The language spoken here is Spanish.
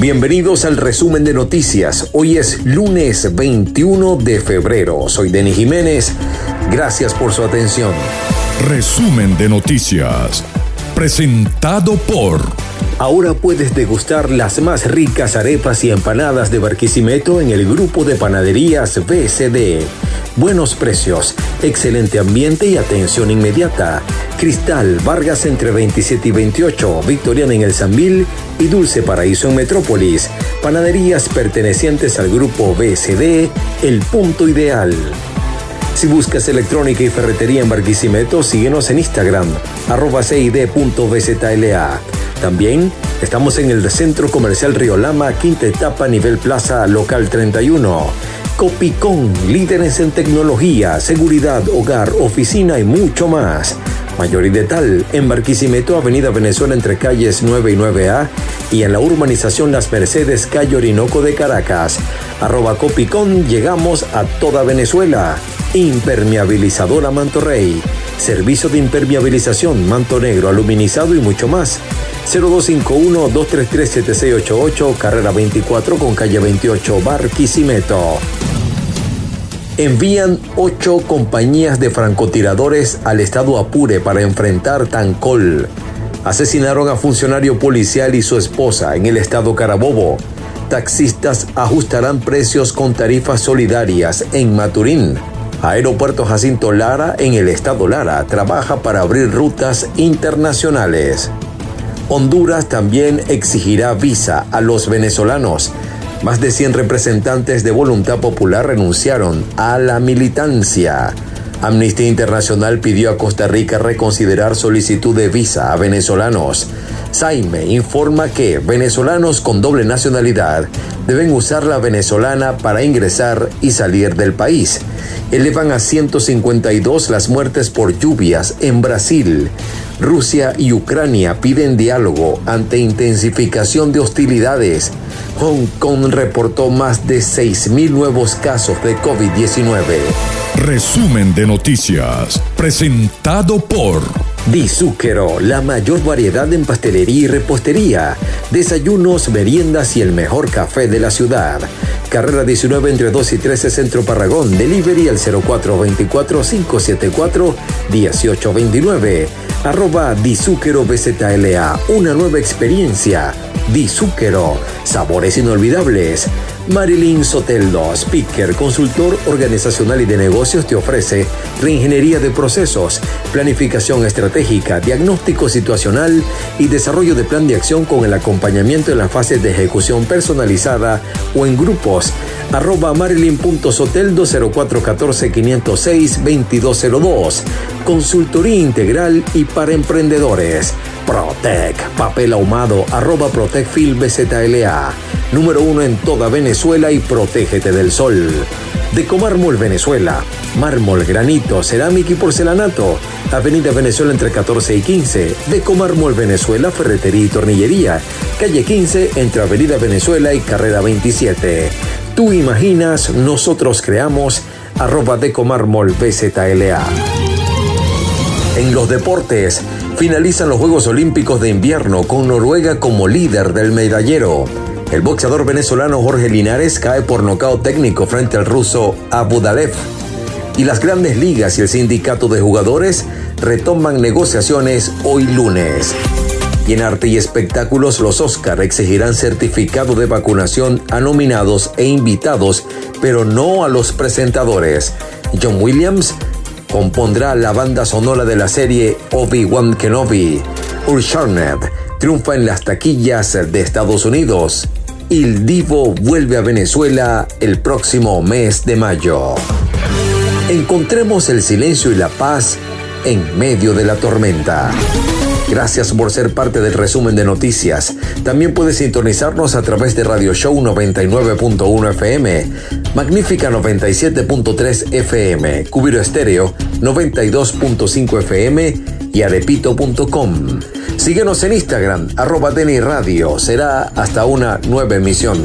Bienvenidos al resumen de noticias. Hoy es lunes 21 de febrero. Soy Denis Jiménez. Gracias por su atención. Resumen de noticias. Presentado por... Ahora puedes degustar las más ricas arepas y empanadas de Barquisimeto en el grupo de panaderías BCD. Buenos precios, excelente ambiente y atención inmediata. Cristal, Vargas entre 27 y 28, Victoriana en el Zambil y Dulce Paraíso en Metrópolis. Panaderías pertenecientes al grupo BCD, el punto ideal. Si buscas electrónica y ferretería en Barquisimeto, síguenos en Instagram, arroba cid.bzla. También estamos en el Centro Comercial Río Lama, quinta etapa, nivel plaza local 31. Copicón, líderes en tecnología, seguridad, hogar, oficina y mucho más. Mayor y tal, en Barquisimeto, Avenida Venezuela entre calles 9 y 9A y en la urbanización Las Mercedes, calle Orinoco de Caracas. Arroba Copicón, llegamos a toda Venezuela. Impermeabilizadora Manto Rey. Servicio de impermeabilización, manto negro, aluminizado y mucho más. 0251-233-7688, carrera 24 con calle 28, Barquisimeto. Envían ocho compañías de francotiradores al estado Apure para enfrentar Tancol. Asesinaron a funcionario policial y su esposa en el estado Carabobo. Taxistas ajustarán precios con tarifas solidarias en Maturín. Aeropuerto Jacinto Lara en el estado Lara trabaja para abrir rutas internacionales. Honduras también exigirá visa a los venezolanos. Más de 100 representantes de Voluntad Popular renunciaron a la militancia. Amnistía Internacional pidió a Costa Rica reconsiderar solicitud de visa a venezolanos. Saime informa que venezolanos con doble nacionalidad deben usar la venezolana para ingresar y salir del país. Elevan a 152 las muertes por lluvias en Brasil. Rusia y Ucrania piden diálogo ante intensificación de hostilidades. Hong Kong reportó más de 6.000 nuevos casos de COVID-19. Resumen de noticias, presentado por... Dizúquero, la mayor variedad en pastelería y repostería, desayunos, meriendas y el mejor café de la ciudad. Carrera 19 entre 2 y 13 Centro Parragón, delivery al 0424-574-1829. Arroba Dizúquero BZLA, una nueva experiencia. Dizúquero, sabores inolvidables. Marilyn Soteldo, speaker, consultor organizacional y de negocios, te ofrece reingeniería de procesos, planificación estratégica, diagnóstico situacional y desarrollo de plan de acción con el acompañamiento en las fases de ejecución personalizada o en grupos. Arroba marilyn.soteldo 0414 506 2202. Consultoría integral y para emprendedores. Protec, papel ahumado, arroba Protecfil BZLA. Número uno en toda Venezuela y protégete del sol. Decomármol Venezuela. Mármol, granito, cerámica y porcelanato. Avenida Venezuela entre 14 y 15. Decomármol Venezuela, ferretería y tornillería. Calle 15 entre Avenida Venezuela y Carrera 27. Tú imaginas, nosotros creamos. Arroba Decomármol BZLA. En los deportes, finalizan los Juegos Olímpicos de Invierno con Noruega como líder del medallero. El boxeador venezolano Jorge Linares cae por nocaut técnico frente al ruso Abudalev. Y las grandes ligas y el sindicato de jugadores retoman negociaciones hoy lunes. Y en arte y espectáculos, los Oscar exigirán certificado de vacunación a nominados e invitados, pero no a los presentadores. John Williams compondrá la banda sonora de la serie Obi-Wan Kenobi. Ursharnet triunfa en las taquillas de Estados Unidos. El Divo vuelve a Venezuela el próximo mes de mayo. Encontremos el silencio y la paz en medio de la tormenta. Gracias por ser parte del resumen de noticias. También puedes sintonizarnos a través de Radio Show 99.1 FM, Magnífica 97.3 FM, Cubiro Estéreo 92.5 FM y arepito.com. Síguenos en Instagram, arroba Radio. Será hasta una nueva emisión.